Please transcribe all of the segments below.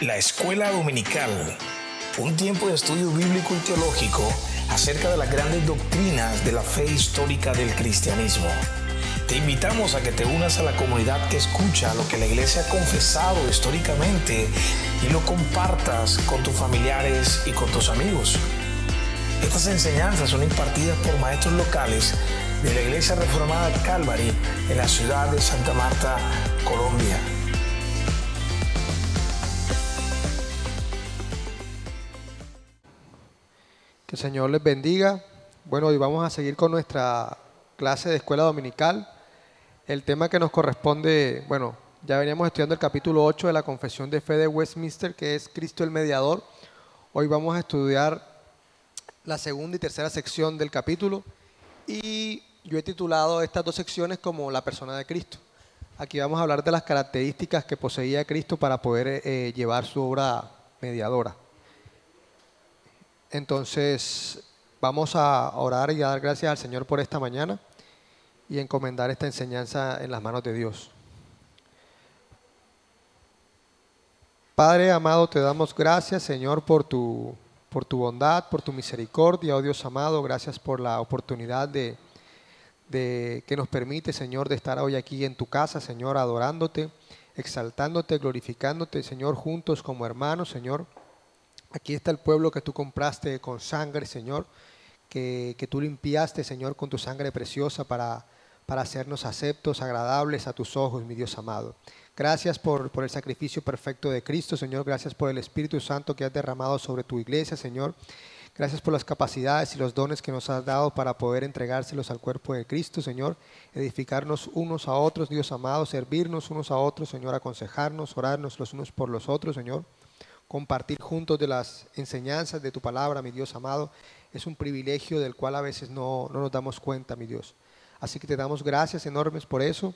La Escuela Dominical, un tiempo de estudio bíblico y teológico acerca de las grandes doctrinas de la fe histórica del cristianismo. Te invitamos a que te unas a la comunidad que escucha lo que la iglesia ha confesado históricamente y lo compartas con tus familiares y con tus amigos. Estas enseñanzas son impartidas por maestros locales de la Iglesia Reformada Calvary en la ciudad de Santa Marta, Colombia. Señor les bendiga. Bueno, hoy vamos a seguir con nuestra clase de escuela dominical. El tema que nos corresponde, bueno, ya veníamos estudiando el capítulo 8 de la Confesión de Fe de Westminster, que es Cristo el Mediador. Hoy vamos a estudiar la segunda y tercera sección del capítulo y yo he titulado estas dos secciones como la persona de Cristo. Aquí vamos a hablar de las características que poseía Cristo para poder eh, llevar su obra mediadora. Entonces, vamos a orar y a dar gracias al Señor por esta mañana y encomendar esta enseñanza en las manos de Dios. Padre amado, te damos gracias, Señor, por tu, por tu bondad, por tu misericordia, oh Dios amado, gracias por la oportunidad de de, que nos permite, Señor, de estar hoy aquí en tu casa, Señor, adorándote, exaltándote, glorificándote, Señor, juntos como hermanos, Señor. Aquí está el pueblo que tú compraste con sangre, Señor, que, que tú limpiaste, Señor, con tu sangre preciosa para, para hacernos aceptos, agradables a tus ojos, mi Dios amado. Gracias por, por, el sacrificio perfecto de Cristo, Señor. Gracias por el Espíritu Santo que has derramado sobre tu iglesia, Señor. Gracias por las capacidades y los dones que nos has dado para poder entregárselos al cuerpo de Cristo, Señor. Edificarnos unos a otros, Dios amado, servirnos unos a otros, Señor, aconsejarnos, orarnos los unos por los otros, Señor. Compartir juntos de las enseñanzas de tu palabra, mi Dios amado, es un privilegio del cual a veces no, no nos damos cuenta, mi Dios. Así que te damos gracias enormes por eso.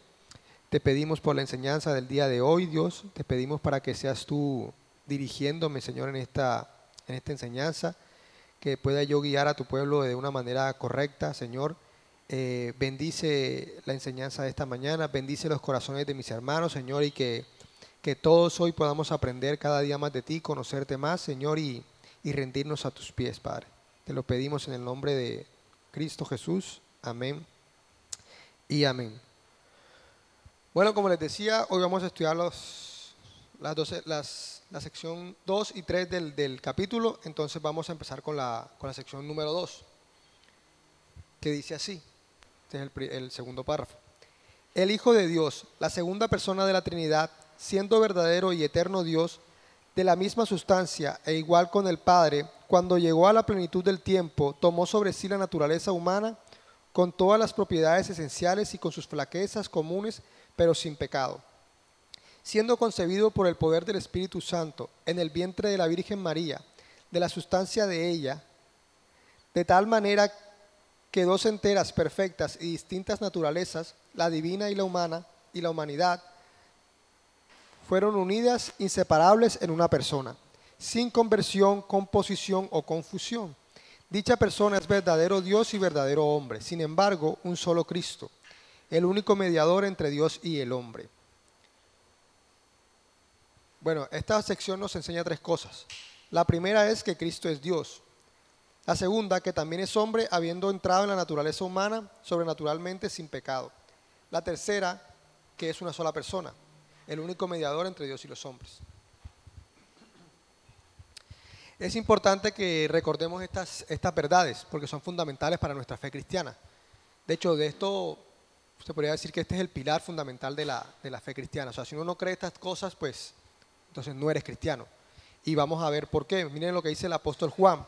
Te pedimos por la enseñanza del día de hoy, Dios. Te pedimos para que seas tú dirigiéndome, Señor, en esta, en esta enseñanza que pueda yo guiar a tu pueblo de una manera correcta, Señor. Eh, bendice la enseñanza de esta mañana, bendice los corazones de mis hermanos, Señor, y que, que todos hoy podamos aprender cada día más de ti, conocerte más, Señor, y, y rendirnos a tus pies, Padre. Te lo pedimos en el nombre de Cristo Jesús. Amén y amén. Bueno, como les decía, hoy vamos a estudiar los, las, 12, las la sección 2 y 3 del, del, capítulo, entonces vamos a empezar con la, con la sección número 2, que dice así, este es el, el segundo párrafo. El Hijo de Dios, la segunda persona de la Trinidad, siendo verdadero y eterno Dios, de la misma sustancia e igual con el Padre, cuando llegó a la plenitud del tiempo, tomó sobre sí la naturaleza humana con todas las propiedades esenciales y con sus flaquezas comunes, pero sin pecado. Siendo concebido por el poder del Espíritu Santo en el vientre de la Virgen María, de la sustancia de ella, de tal manera que dos enteras, perfectas y distintas naturalezas, la divina y la humana, y la humanidad, fueron unidas inseparables en una persona, sin conversión, composición o confusión. Dicha persona es verdadero Dios y verdadero hombre, sin embargo, un solo Cristo, el único mediador entre Dios y el hombre bueno, esta sección nos enseña tres cosas. La primera es que Cristo es Dios. La segunda, que también es hombre, habiendo entrado en la naturaleza humana sobrenaturalmente sin pecado. La tercera, que es una sola persona, el único mediador entre Dios y los hombres. Es importante que recordemos estas, verdades, porque son fundamentales para nuestra fe cristiana. De hecho, de esto se podría decir que este es el pilar fundamental de la, de la fe cristiana. O sea, si uno no cree estas cosas, pues entonces no eres cristiano. Y vamos a ver por qué. Miren lo que dice el apóstol Juan.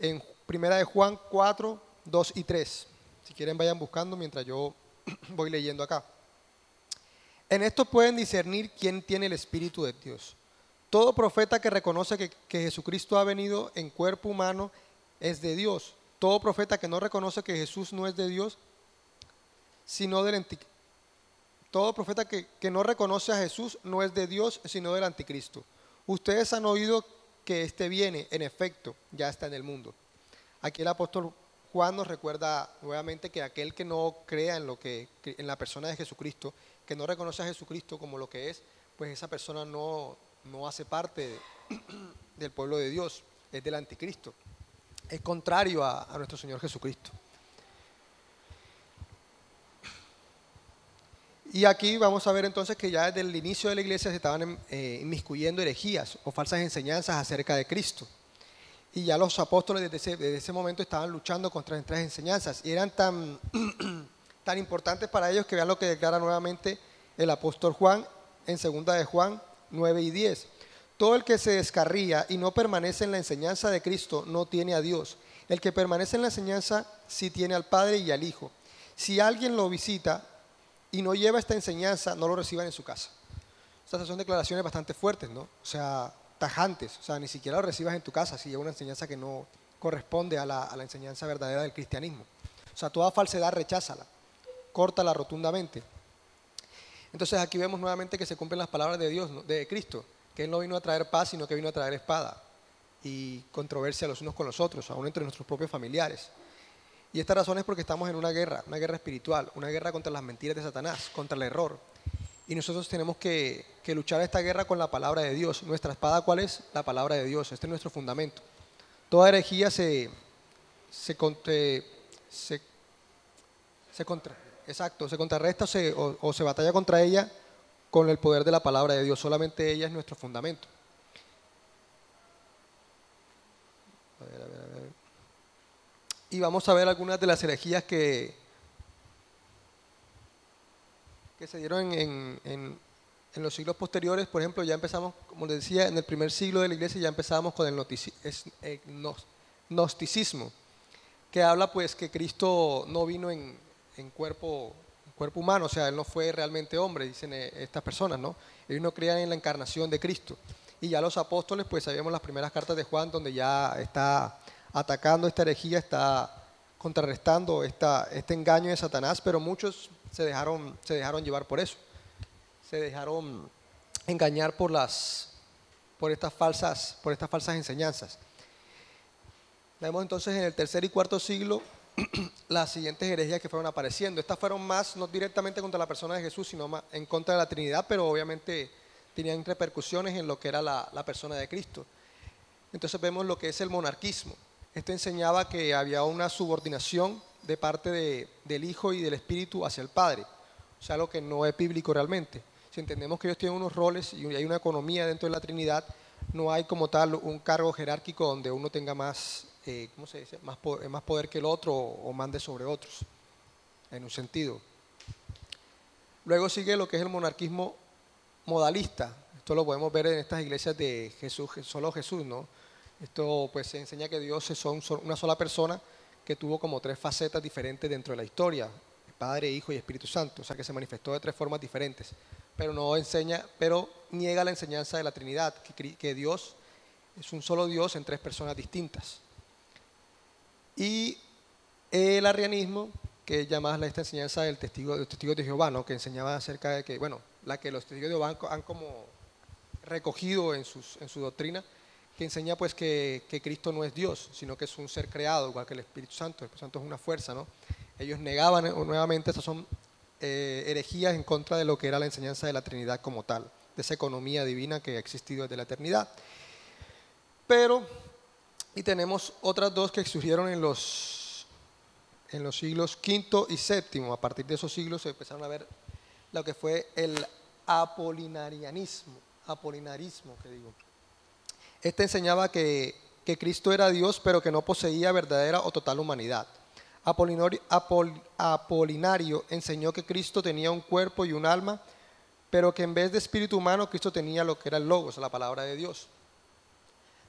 En primera de Juan 4, 2 y 3. Si quieren vayan buscando mientras yo voy leyendo acá. En esto pueden discernir quién tiene el Espíritu de Dios. Todo profeta que reconoce que, Jesucristo ha venido en cuerpo humano es de Dios. Todo profeta que no reconoce que Jesús no es de Dios, sino del, todo profeta que, que, no reconoce a Jesús no es de Dios, sino del anticristo. Ustedes han oído que este viene, en efecto, ya está en el mundo. Aquí el apóstol Juan nos recuerda nuevamente que aquel que no crea en, lo que, en la persona de Jesucristo, que no reconoce a Jesucristo como lo que es, pues esa persona no, no hace parte del pueblo de Dios, es del anticristo. Es contrario a, a nuestro Señor Jesucristo. Y aquí vamos a ver entonces que ya desde el inicio de la iglesia se estaban eh, inmiscuyendo herejías o falsas enseñanzas acerca de Cristo. Y ya los apóstoles desde ese, desde ese momento estaban luchando contra estas enseñanzas. Y eran tan, tan importantes para ellos que vean lo que declara nuevamente el apóstol Juan en segunda de Juan 9 y 10. Todo el que se descarría y no permanece en la enseñanza de Cristo no tiene a Dios. El que permanece en la enseñanza sí tiene al Padre y al Hijo. Si alguien lo visita y no lleva esta enseñanza, no lo reciban en su casa. Estas son declaraciones bastante fuertes, ¿no? O sea, tajantes. O sea, ni siquiera lo recibas en tu casa si lleva una enseñanza que no corresponde a la, a la enseñanza verdadera del cristianismo. O sea, toda falsedad recházala, córtala rotundamente. Entonces aquí vemos nuevamente que se cumplen las palabras de Dios, de Cristo, que Él no vino a traer paz, sino que vino a traer espada y controversia los unos con los otros, aún entre nuestros propios familiares. Y esta razón es porque estamos en una guerra, una guerra espiritual, una guerra contra las mentiras de Satanás, contra el error. Y nosotros tenemos que, que luchar esta guerra con la palabra de Dios. Nuestra espada, ¿cuál es? La palabra de Dios. Este es nuestro fundamento. Toda herejía se, se, se, se, se contra, exacto, se contrarresta o se, o, se batalla contra ella con el poder de la palabra de Dios. Solamente ella es nuestro fundamento. A ver, a ver, a ver. Y vamos a ver algunas de las herejías que, que se dieron en, en, los siglos posteriores. Por ejemplo, ya empezamos, como les decía, en el primer siglo de la iglesia ya empezamos con el, es, el gnosticismo, que habla pues que Cristo no vino en, en cuerpo cuerpo humano, o sea, él no fue realmente hombre, dicen eh, estas personas, ¿no? Ellos no creían en la encarnación de Cristo. Y ya los apóstoles, pues sabíamos las primeras cartas de Juan, donde ya está atacando esta herejía, está contrarrestando esta, este engaño de Satanás, pero muchos se dejaron, se dejaron llevar por eso. Se dejaron engañar por, las, por, estas, falsas, por estas falsas enseñanzas. Vemos entonces en el tercer y cuarto siglo las siguientes herejías que fueron apareciendo. Estas fueron más, no directamente contra la persona de Jesús, sino más en contra de la Trinidad, pero obviamente tenían repercusiones en lo que era la, la persona de Cristo. Entonces vemos lo que es el monarquismo. Esto enseñaba que había una subordinación de parte de, del Hijo y del Espíritu hacia el Padre, o sea, lo que no es bíblico realmente. Si entendemos que ellos tienen unos roles y hay una economía dentro de la Trinidad, no hay como tal un cargo jerárquico donde uno tenga más, eh, ¿cómo se dice? Más poder, más poder que el otro o, o mande sobre otros, en un sentido. Luego sigue lo que es el monarquismo modalista. Esto lo podemos ver en estas iglesias de Jesús, solo Jesús, ¿no? Esto pues se enseña que Dios es una sola persona que tuvo como tres facetas diferentes dentro de la historia, Padre, Hijo y Espíritu Santo, o sea que se manifestó de tres formas diferentes, pero no enseña, pero niega la enseñanza de la Trinidad, que, que Dios es un solo Dios en tres personas distintas. Y el arrianismo, que llama esta enseñanza del testigo, del testigo de Jehová, ¿no? que enseñaba acerca de que, bueno, la que los testigos de Jehová han, como recogido en, sus, en su doctrina, que enseña pues que, que, Cristo no es Dios, sino que es un ser creado, igual que el Espíritu Santo. El Espíritu Santo es una fuerza, ¿no? Ellos negaban nuevamente, estas son eh, herejías en contra de lo que era la enseñanza de la Trinidad como tal, de esa economía divina que ha existido desde la eternidad. Pero, y tenemos otras dos que surgieron en los, en los siglos V y VII. A partir de esos siglos se empezaron a ver lo que fue el apolinarianismo, apolinarismo, que digo este enseñaba que, que, Cristo era Dios, pero que no poseía verdadera o total humanidad. Apolinario, Apol, Apolinario enseñó que Cristo tenía un cuerpo y un alma, pero que en vez de espíritu humano, Cristo tenía lo que era el logos, la palabra de Dios.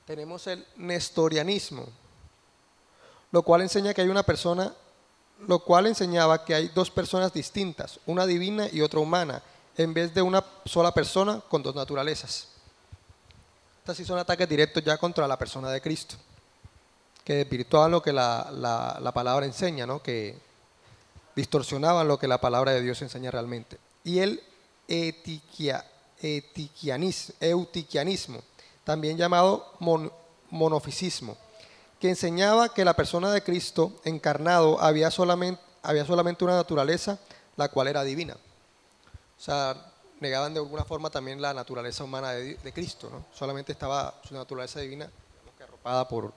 Tenemos el nestorianismo, lo cual enseña que hay una persona, lo cual enseñaba que hay dos personas distintas, una divina y otra humana, en vez de una sola persona con dos naturalezas. Estas sí son ataques directos ya contra la persona de Cristo, que desvirtuaban lo que la, la, la palabra enseña, ¿no? que distorsionaban lo que la palabra de Dios enseña realmente. Y el etiquia, etiquianismo, eutiquianismo, también llamado mon, monofisismo, que enseñaba que la persona de Cristo encarnado había solamente, había solamente una naturaleza, la cual era divina. O sea, negaban de alguna forma también la naturaleza humana de, de Cristo, ¿no? Solamente estaba su naturaleza divina que arropada por,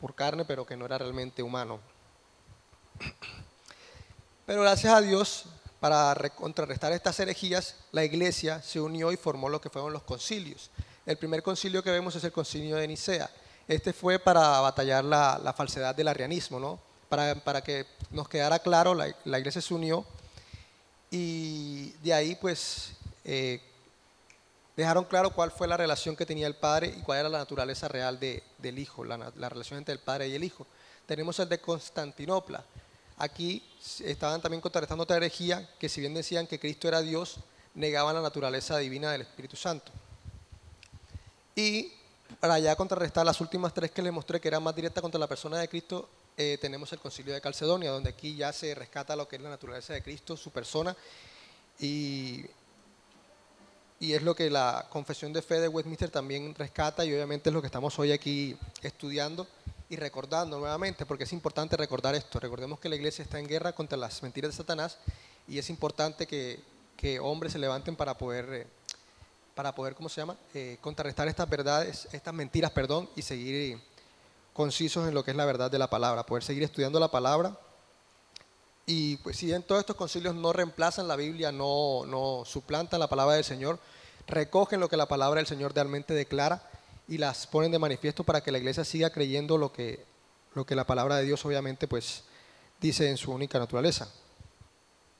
por carne, pero que no era realmente humano. Pero gracias a Dios, para re- contrarrestar estas herejías, la iglesia se unió y formó lo que fueron los concilios. El primer concilio que vemos es el concilio de Nicea. Este fue para batallar la, falsedad del arrianismo, ¿no? Para, para que nos quedara claro, la, la iglesia se unió y de ahí pues eh, dejaron claro cuál fue la relación que tenía el Padre y cuál era la naturaleza real de- del Hijo, la, la relación entre el Padre y el Hijo. Tenemos el de Constantinopla. Aquí estaban también contrarrestando otra herejía que si bien decían que Cristo era Dios, negaban la naturaleza divina del Espíritu Santo. Y para ya contrarrestar las últimas tres que les mostré que eran más directas contra la persona de Cristo, eh, tenemos el concilio de Calcedonia, donde aquí ya se rescata lo que es la naturaleza de Cristo, su persona, y, es lo que la confesión de fe de Westminster también rescata, y obviamente es lo que estamos hoy aquí estudiando y recordando nuevamente, porque es importante recordar esto. Recordemos que la iglesia está en guerra contra las mentiras de Satanás, y es importante que, que hombres se levanten para poder... eh, para poder, ¿cómo se llama?, Eh, contrarrestar estas verdades, estas mentiras, perdón, y seguir concisos en lo que es la verdad de la palabra, poder seguir estudiando la palabra. Y pues si bien todos estos concilios no reemplazan la Biblia, no, no suplantan la palabra del Señor, recogen lo que la palabra del Señor realmente declara y las ponen de manifiesto para que la iglesia siga creyendo lo que, lo que la palabra de Dios obviamente pues dice en su única naturaleza.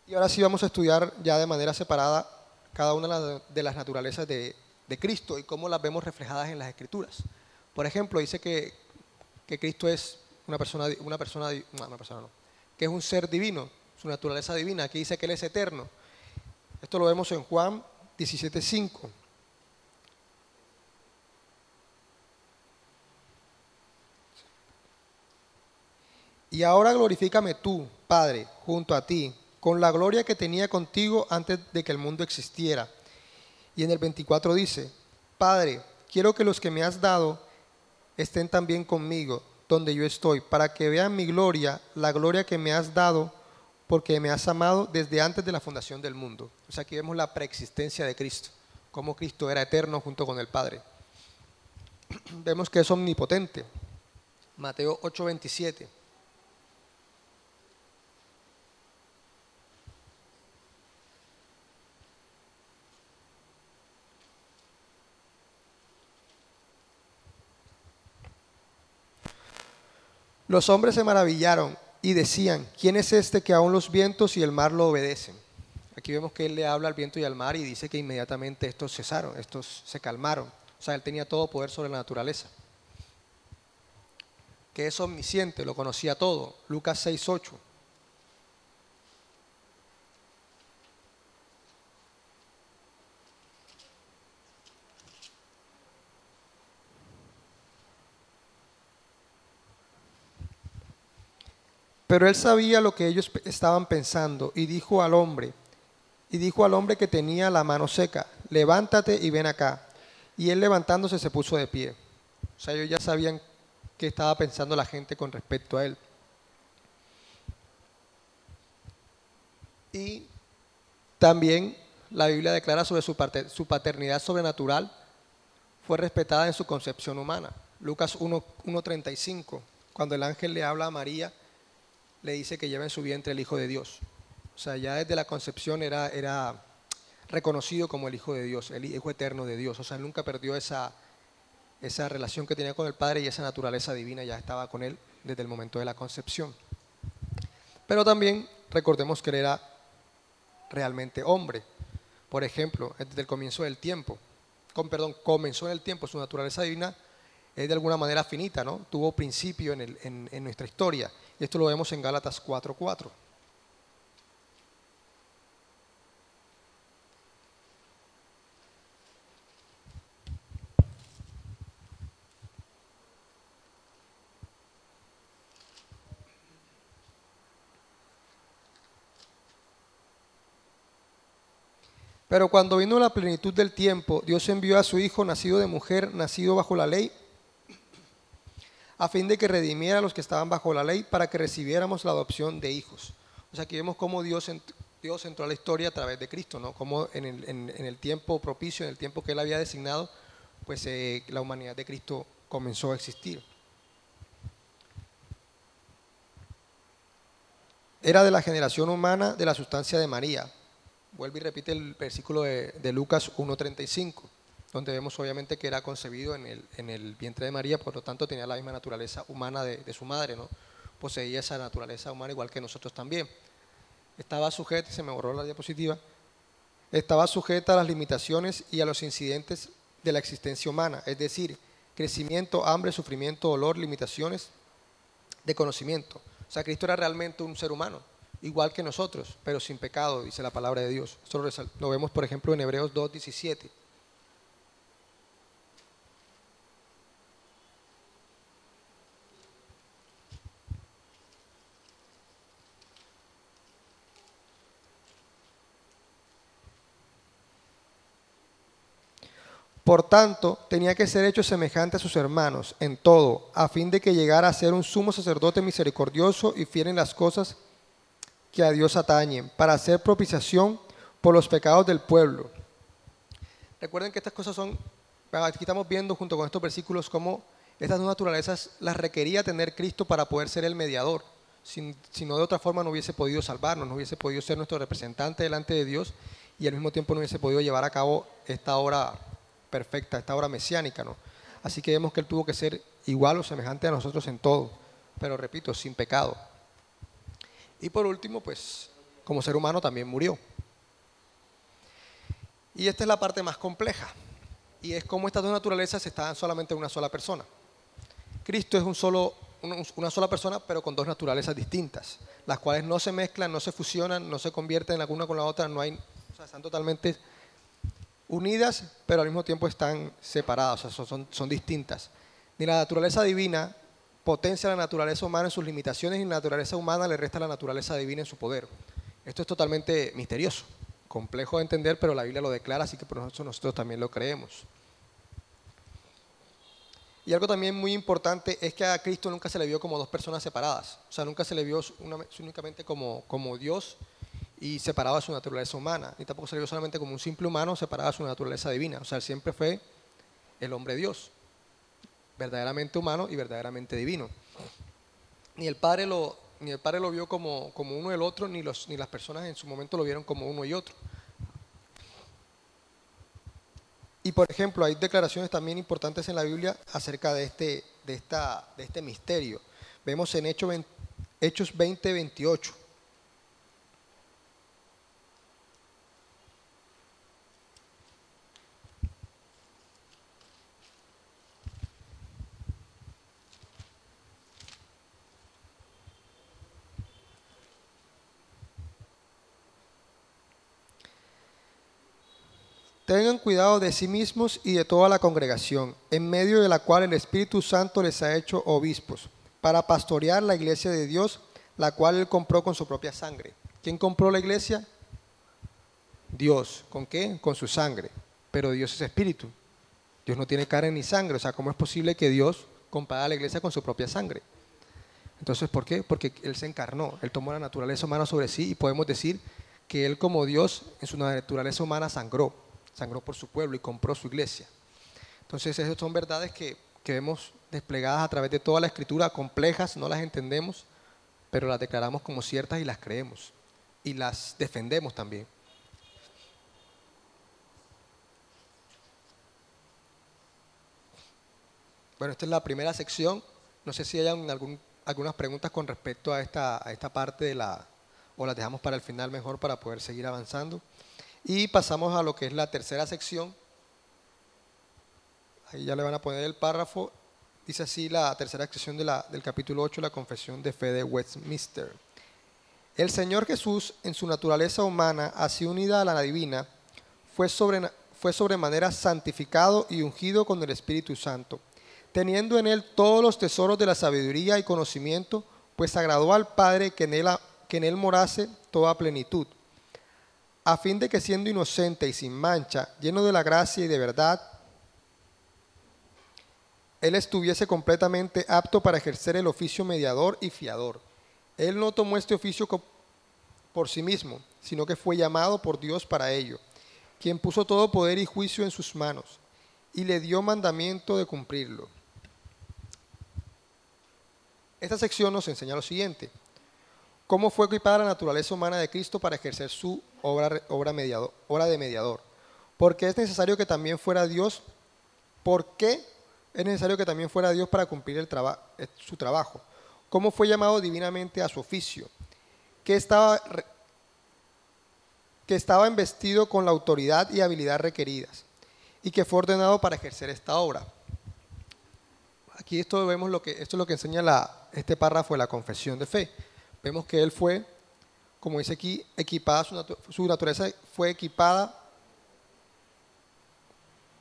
Y ahora sí vamos a estudiar ya de manera separada cada una de las- naturalezas de, Cristo y cómo las vemos reflejadas en las Escrituras. Por ejemplo, dice que, que Cristo es una persona, una persona, no, una persona no, que es un ser divino, su naturaleza divina. Aquí dice que Él es eterno. Esto lo vemos en Juan 17.5. Y ahora glorifícame tú, Padre, junto a ti, con la gloria que tenía contigo antes de que el mundo existiera. Y en el 24 dice, Padre, quiero que los que me has dado estén también conmigo, donde yo estoy, para que vean mi gloria, la gloria que me has dado, porque me has amado desde antes de la fundación del mundo. O sea, aquí vemos la preexistencia de Cristo, cómo Cristo era eterno junto con el Padre. Vemos que es omnipotente. Mateo 8:27. Los hombres se maravillaron y decían, ¿quién es este que aún los vientos y el mar lo obedecen? Aquí vemos que él le habla al viento y al mar y dice que inmediatamente estos cesaron, estos se calmaron. O sea, él tenía todo poder sobre la naturaleza. Que es omnisciente, lo conocía todo. Lucas 6.8. Pero él sabía lo que ellos estaban pensando y dijo al hombre, y dijo al hombre que tenía la mano seca, levántate y ven acá. Y él levantándose se puso de pie. O sea, ellos ya sabían qué estaba pensando la gente con respecto a él. Y también la Biblia declara sobre su, paternidad sobrenatural fue respetada en su concepción humana. Lucas 1 1.35, cuando el ángel le habla a María, le dice que lleva en su vientre el Hijo de Dios. O sea, ya desde la concepción era, era reconocido como el Hijo de Dios, el Hijo eterno de Dios. O sea, nunca perdió esa, esa relación que tenía con el Padre y esa naturaleza divina ya estaba con él desde el momento de la concepción. Pero también recordemos que él era realmente hombre. Por ejemplo, desde el comienzo del tiempo, con, perdón, comenzó en el tiempo, su naturaleza divina es de alguna manera finita, ¿no? Tuvo principio en, el- en nuestra historia. Y esto lo vemos en Gálatas 4.4. Pero cuando vino la plenitud del tiempo, Dios envió a su Hijo, nacido de mujer, nacido bajo la ley, a fin de que redimiera a los que estaban bajo la ley para que recibiéramos la adopción de hijos. O sea, aquí vemos cómo Dios Dios entró a la historia a través de Cristo, ¿no? Como en el, en el tiempo propicio, en el tiempo que Él había designado, pues eh, la humanidad de Cristo comenzó a existir. Era de la generación humana de la sustancia de María. Vuelve y repite el versículo de, de Lucas 1.35, donde vemos obviamente que era concebido en el, en el vientre de María, por lo tanto tenía la misma naturaleza humana de, su madre, ¿no? Poseía esa naturaleza humana igual que nosotros también. Estaba sujeta, se me borró la diapositiva, estaba sujeta a las limitaciones y a los incidentes de la existencia humana, es decir, crecimiento, hambre, sufrimiento, dolor, limitaciones de conocimiento. O sea, Cristo era realmente un ser humano, igual que nosotros, pero sin pecado, dice la palabra de Dios. Esto lo vemos, por ejemplo, en Hebreos 2.17. Por tanto, tenía que ser hecho semejante a sus hermanos en todo, a fin de que llegara a ser un sumo sacerdote misericordioso y fiel en las cosas que a Dios atañen, para hacer propiciación por los pecados del pueblo. Recuerden que estas cosas son, aquí estamos viendo junto con estos versículos cómo estas dos naturalezas las requería tener Cristo para poder ser el mediador. Si no, de otra forma no hubiese podido salvarnos, no hubiese podido ser nuestro representante delante de Dios y al mismo tiempo no hubiese podido llevar a cabo esta obra perfecta, esta obra mesiánica. ¿no? Así que vemos que Él tuvo que ser igual o semejante a nosotros en todo, pero repito, sin pecado. Y por último, pues como ser humano también murió. Y esta es la parte más compleja. Y es cómo estas dos naturalezas estaban solamente en una sola persona. Cristo es un solo, una- sola persona, pero con dos naturalezas distintas, las cuales no se mezclan, no se fusionan, no se convierten la una con la otra, no hay, o sea, están totalmente unidas, pero al mismo tiempo están separadas, o sea, son- distintas. Ni la naturaleza divina potencia la naturaleza humana en sus limitaciones, ni la naturaleza humana le resta la naturaleza divina en su poder. Esto es totalmente misterioso, complejo de entender, pero la Biblia lo declara, así que por eso nosotros también lo creemos. Y algo también muy importante es que a Cristo nunca se le vio como dos personas separadas, o sea, nunca se le vio una- únicamente como, como Dios y separado de su naturaleza humana, ni tampoco se le vio solamente como un simple humano separado de su naturaleza divina, o sea, él siempre fue el hombre Dios, verdaderamente humano y verdaderamente divino. Ni el Padre lo, ni el padre lo vio como, como uno y el otro, ni, los, ni las personas en su momento lo vieron como uno y otro. Y por ejemplo, hay declaraciones también importantes en la Biblia acerca de este, de esta, de este misterio. Vemos en Hechos 20, Hechos 20, 28. Tengan cuidado de sí mismos y de toda la congregación, en medio de la cual el Espíritu Santo les ha hecho obispos, para pastorear la iglesia de Dios, la cual él compró con su propia sangre. ¿Quién compró la iglesia? Dios. ¿Con qué? Con su sangre. Pero Dios es espíritu. Dios no tiene carne ni sangre. O sea, ¿cómo es posible que Dios comprara la iglesia con su propia sangre? Entonces, ¿por qué? Porque Él se encarnó, Él tomó la naturaleza humana sobre sí y podemos decir que Él como Dios en su naturaleza humana sangró, sangró por su pueblo y compró su iglesia. Entonces, esas son verdades que, que vemos desplegadas a través de toda la escritura, complejas, no las entendemos, pero las declaramos como ciertas y las creemos y las defendemos también. Bueno, esta es la primera sección. No sé si hay algún, algunas preguntas con respecto a esta, a esta parte de la, o las dejamos para el final mejor para poder seguir avanzando. Y pasamos a lo que es la tercera sección. Ahí ya le van a poner el párrafo. Dice así la tercera sección del capítulo 8, la confesión de fe de Westminster. El Señor Jesús, en su naturaleza humana, así unida a la divina, fue, sobre, fue sobremanera santificado y ungido con el Espíritu Santo, teniendo en él todos los tesoros de la sabiduría y conocimiento, pues agradó al Padre que en él, que en él morase toda plenitud, a fin de que siendo inocente y sin mancha, lleno de la gracia y de verdad, él estuviese completamente apto para ejercer el oficio mediador y fiador. Él no tomó este oficio por sí mismo, sino que fue llamado por Dios para ello, quien puso todo poder y juicio en sus manos, y le dio mandamiento de cumplirlo. Esta sección nos enseña lo siguiente. ¿Cómo fue equipada la naturaleza humana de Cristo para ejercer su obra, obra, de mediador? Porque es necesario que también fuera Dios. ¿Por qué es necesario que también fuera Dios para cumplir eh, su trabajo? ¿Cómo fue llamado divinamente a su oficio? ¿Qué estaba, que estaba investido con la autoridad y habilidad requeridas y que fue ordenado para ejercer esta obra. Aquí esto vemos lo que esto es lo que enseña este párrafo de la confesión de fe. Vemos que él fue, como dice aquí, equipada, su, naturaleza fue equipada,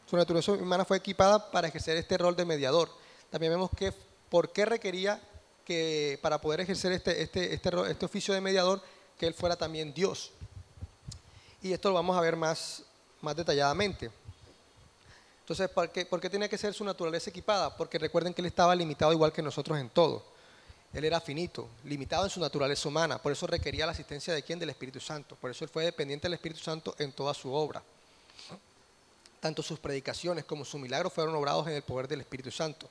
su naturaleza humana fue equipada para ejercer este rol de mediador. También vemos que por qué requería que para poder ejercer este, este, este, este oficio de mediador, que él fuera también Dios. Y esto lo vamos a ver más, más detalladamente. Entonces, ¿por qué, ¿por qué tenía que ser su naturaleza equipada? Porque recuerden que él estaba limitado igual que nosotros en todo. Él era finito, limitado en su naturaleza humana, por eso requería la asistencia de quién? Del Espíritu Santo. Por eso él fue dependiente del Espíritu Santo en toda su obra. Tanto sus predicaciones como sus milagros fueron obrados en el poder del Espíritu Santo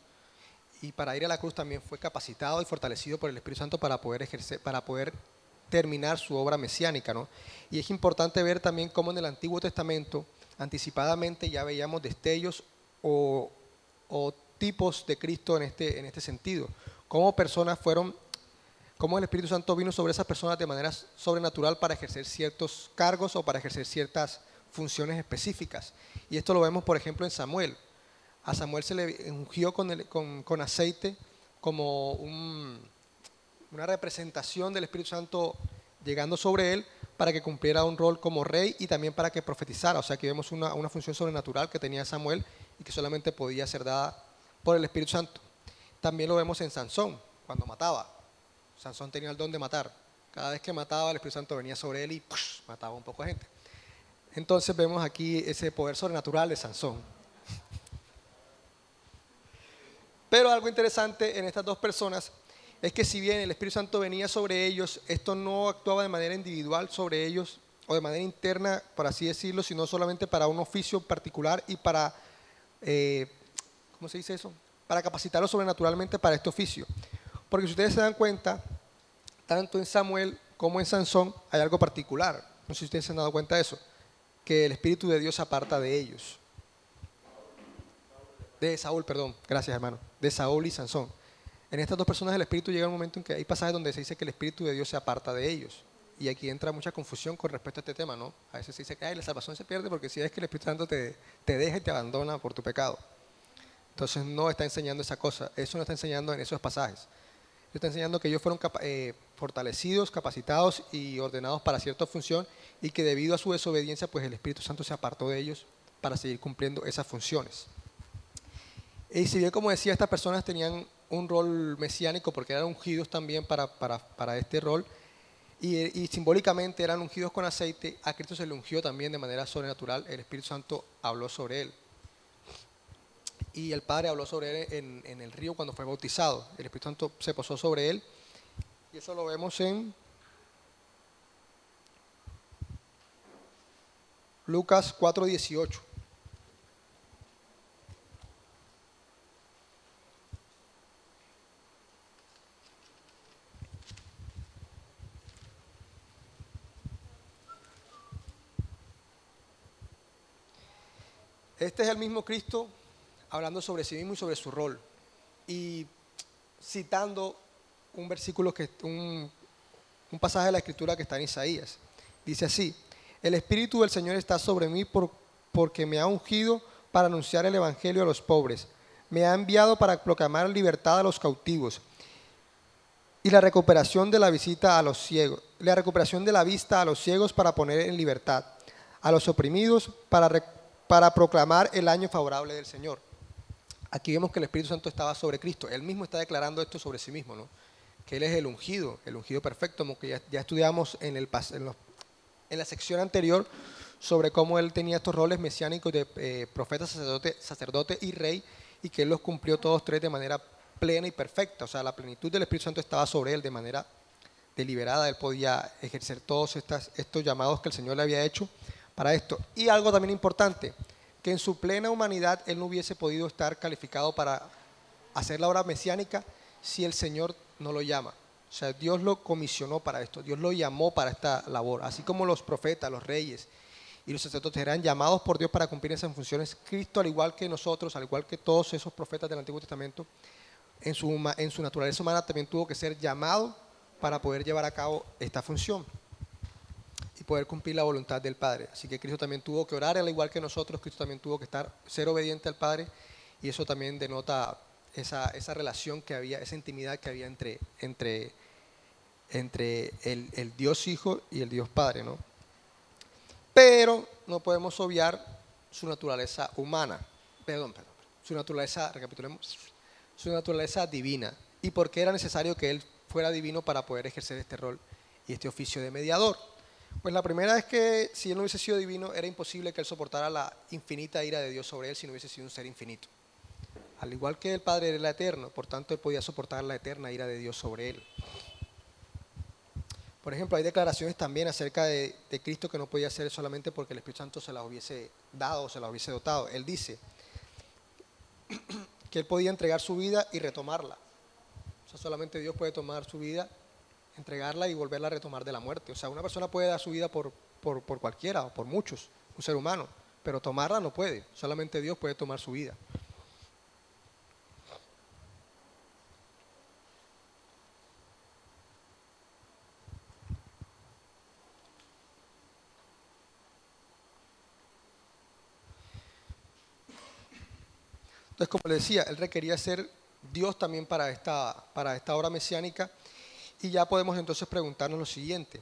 y para ir a la cruz también fue capacitado y fortalecido por el Espíritu Santo para poder ejercer, para poder terminar su obra mesiánica, ¿no? Y es importante ver también cómo en el Antiguo Testamento anticipadamente ya veíamos destellos o, tipos de Cristo en este, en este sentido. Cómo personas fueron, cómo el Espíritu Santo vino sobre esas personas de manera sobrenatural para ejercer ciertos cargos o para ejercer ciertas funciones específicas. Y esto lo vemos, por ejemplo, en Samuel a Samuel se le ungió con, aceite como una representación del Espíritu Santo llegando sobre él para que cumpliera un rol como rey y también para que profetizara. O sea, que vemos una, una función sobrenatural que tenía Samuel y que solamente podía ser dada por el Espíritu Santo. También lo vemos en Sansón, cuando mataba. Sansón tenía el don de matar. Cada vez que mataba, el Espíritu Santo venía sobre él y mataba un poco de gente. Entonces vemos aquí ese poder sobrenatural de Sansón. Pero algo interesante en estas dos personas es que si bien el Espíritu Santo venía sobre ellos, esto no actuaba de manera individual sobre ellos o de manera interna, por así decirlo, sino solamente para un oficio particular y para, eh, ¿cómo se dice eso? Para capacitarlo sobrenaturalmente para este oficio. Porque si ustedes se dan cuenta, tanto en Samuel como en Sansón hay algo particular. No sé si ustedes se han dado cuenta de eso, que el Espíritu de Dios se aparta de ellos de Saúl, perdón, gracias hermano, de Saúl y Sansón. En estas dos personas el Espíritu llega un momento en que hay pasajes donde se dice que el Espíritu de Dios se aparta de ellos. Y aquí entra mucha confusión con respecto a este tema, ¿no? A veces se dice que la salvación se pierde porque si es que el Espíritu Santo te, te deja y te abandona por tu pecado. Entonces no está enseñando esa cosa, eso no está enseñando en esos pasajes. Está enseñando que ellos fueron eh, fortalecidos, capacitados y ordenados para cierta función y que debido a su desobediencia, pues el Espíritu Santo se apartó de ellos para seguir cumpliendo esas funciones. Y si bien, como decía, estas personas tenían un rol mesiánico porque eran ungidos también para, para, este rol, y, simbólicamente eran ungidos con aceite, a Cristo se le ungió también de manera sobrenatural, el Espíritu Santo habló sobre él. Y el Padre habló sobre él en, en el río cuando fue bautizado. El Espíritu Santo se posó sobre él. Y eso lo vemos en Lucas 4:18. Este es el mismo Cristo hablando sobre sí mismo y sobre su rol. Y citando un versículo, que, un, pasaje de la escritura que está en Isaías. Dice así, el Espíritu del Señor está sobre mí por, porque me ha ungido para anunciar el Evangelio a los pobres. Me ha enviado para proclamar libertad a los cautivos y la recuperación de la visita a los ciegos, la recuperación de la vista a los ciegos para poner en libertad, a los oprimidos para para proclamar el año favorable del Señor. Aquí vemos que el Espíritu Santo estaba sobre Cristo. Él mismo está declarando esto sobre sí mismo, ¿no? que Él es el ungido, el ungido perfecto, como que ya, estudiamos en, la sección anterior sobre cómo Él tenía estos roles mesiánicos de eh, profeta, sacerdote, y rey, y que Él los cumplió todos tres de manera plena y perfecta. O sea, la plenitud del Espíritu Santo estaba sobre Él de manera, deliberada, él podía ejercer todos estos llamados que el Señor le había hecho para esto. Y algo también importante, que en su plena humanidad él no hubiese podido estar calificado para hacer la obra mesiánica si el Señor no lo llama. O sea, Dios lo comisionó para esto, Dios lo llamó para esta labor, así como los profetas, los reyes y los sacerdotes eran llamados por Dios para cumplir esas funciones. Cristo, al igual que nosotros, al igual que todos esos profetas del Antiguo Testamento, en su, en su naturaleza humana también tuvo que ser llamado para poder llevar a cabo esta función y poder cumplir la voluntad del Padre. Así que Cristo también tuvo que orar, al igual que nosotros, Cristo también tuvo que estar, ser obediente al Padre y eso también denota esa, esa relación que había, esa intimidad que había entre, entre, entre el, el Dios Hijo y el Dios Padre, ¿no? Pero no podemos obviar su naturaleza humana, perdón, perdón, su naturaleza, recapitulemos, su naturaleza divina y por qué era necesario que él fuera divino para poder ejercer este rol y este oficio de mediador. Pues la primera es que si él no hubiese sido divino, era imposible que él soportara la infinita ira de Dios sobre él si no hubiese sido un ser infinito. Al igual que el Padre era eterno, por tanto él podía soportar la eterna ira de Dios sobre él. Por ejemplo, hay declaraciones también acerca de, Cristo que no podía hacer solamente porque el Espíritu Santo se las hubiese dado o se las hubiese dotado. Él dice que él podía entregar su vida y retomarla. O sea, solamente Dios puede tomar su vida, entregarla y volverla a retomar de la muerte. O sea, una persona puede dar su vida por, por, por cualquiera o por muchos, un ser humano, pero tomarla no puede. Solamente Dios puede tomar su vida. Entonces, como le decía, él requería ser Dios también para esta, para esta obra mesiánica. Y ya podemos entonces preguntarnos lo siguiente.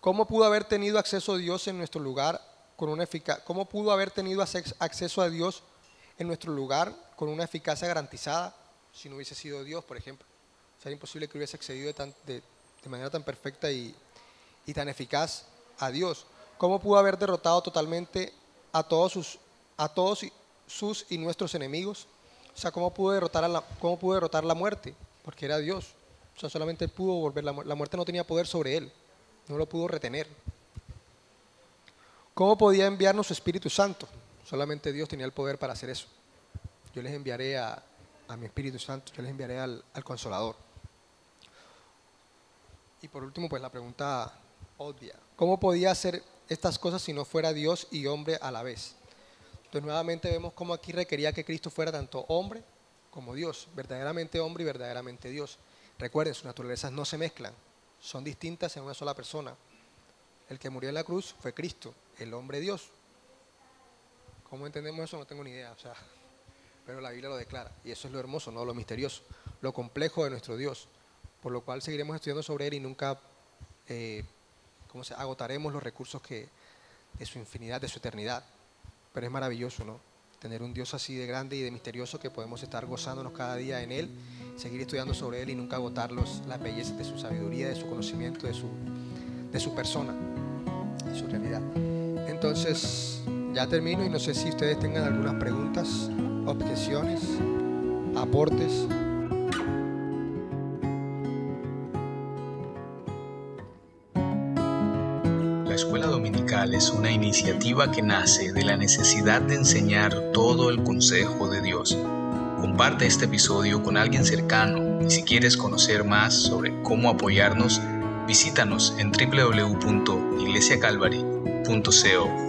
¿Cómo pudo haber tenido acceso a Dios en nuestro lugar con una eficacia? ¿Cómo pudo haber tenido acceso a Dios en nuestro lugar con una eficacia garantizada si no hubiese sido Dios, por ejemplo? Sería imposible que hubiese accedido de, de manera tan perfecta y, y tan eficaz a Dios. ¿Cómo pudo haber derrotado totalmente a todos sus a todos sus y nuestros enemigos. O sea, ¿cómo pudo derrotar, cómo pudo derrotar la muerte? Porque era Dios. O sea, solamente pudo volver la, la muerte no tenía poder sobre él, no lo pudo retener. ¿Cómo podía enviarnos su Espíritu Santo? Solamente Dios tenía el poder para hacer eso. Yo les enviaré a, a mi Espíritu Santo, yo les enviaré al, al, Consolador. Y por último, pues la pregunta obvia. ¿Cómo podía hacer estas cosas si no fuera Dios y hombre a la vez? Entonces nuevamente vemos cómo aquí requería que Cristo fuera tanto hombre como Dios, verdaderamente hombre y verdaderamente Dios. Recuerden, sus naturalezas no se mezclan, son distintas en una sola persona. El que murió en la cruz fue Cristo, el hombre Dios. ¿Cómo entendemos eso? No tengo ni idea, o sea, pero la Biblia lo declara. Y eso es lo hermoso, no lo misterioso, lo complejo de nuestro Dios. Por lo cual seguiremos estudiando sobre él y nunca eh, ¿cómo se, agotaremos los recursos que, de su infinidad, de su eternidad. Pero es maravilloso, ¿no? Tener un Dios así de grande y de misterioso que podemos estar gozándonos cada día en Él, seguir estudiando sobre Él y nunca agotar las bellezas de su sabiduría, de su conocimiento, de su, de su persona, de su realidad. Entonces, ya termino y no sé si ustedes tengan algunas preguntas, objeciones, aportes. Es una iniciativa que nace de la necesidad de enseñar todo el consejo de Dios. Comparte este episodio con alguien cercano y si quieres conocer más sobre cómo apoyarnos, visítanos en www.iglesiacalvary.co.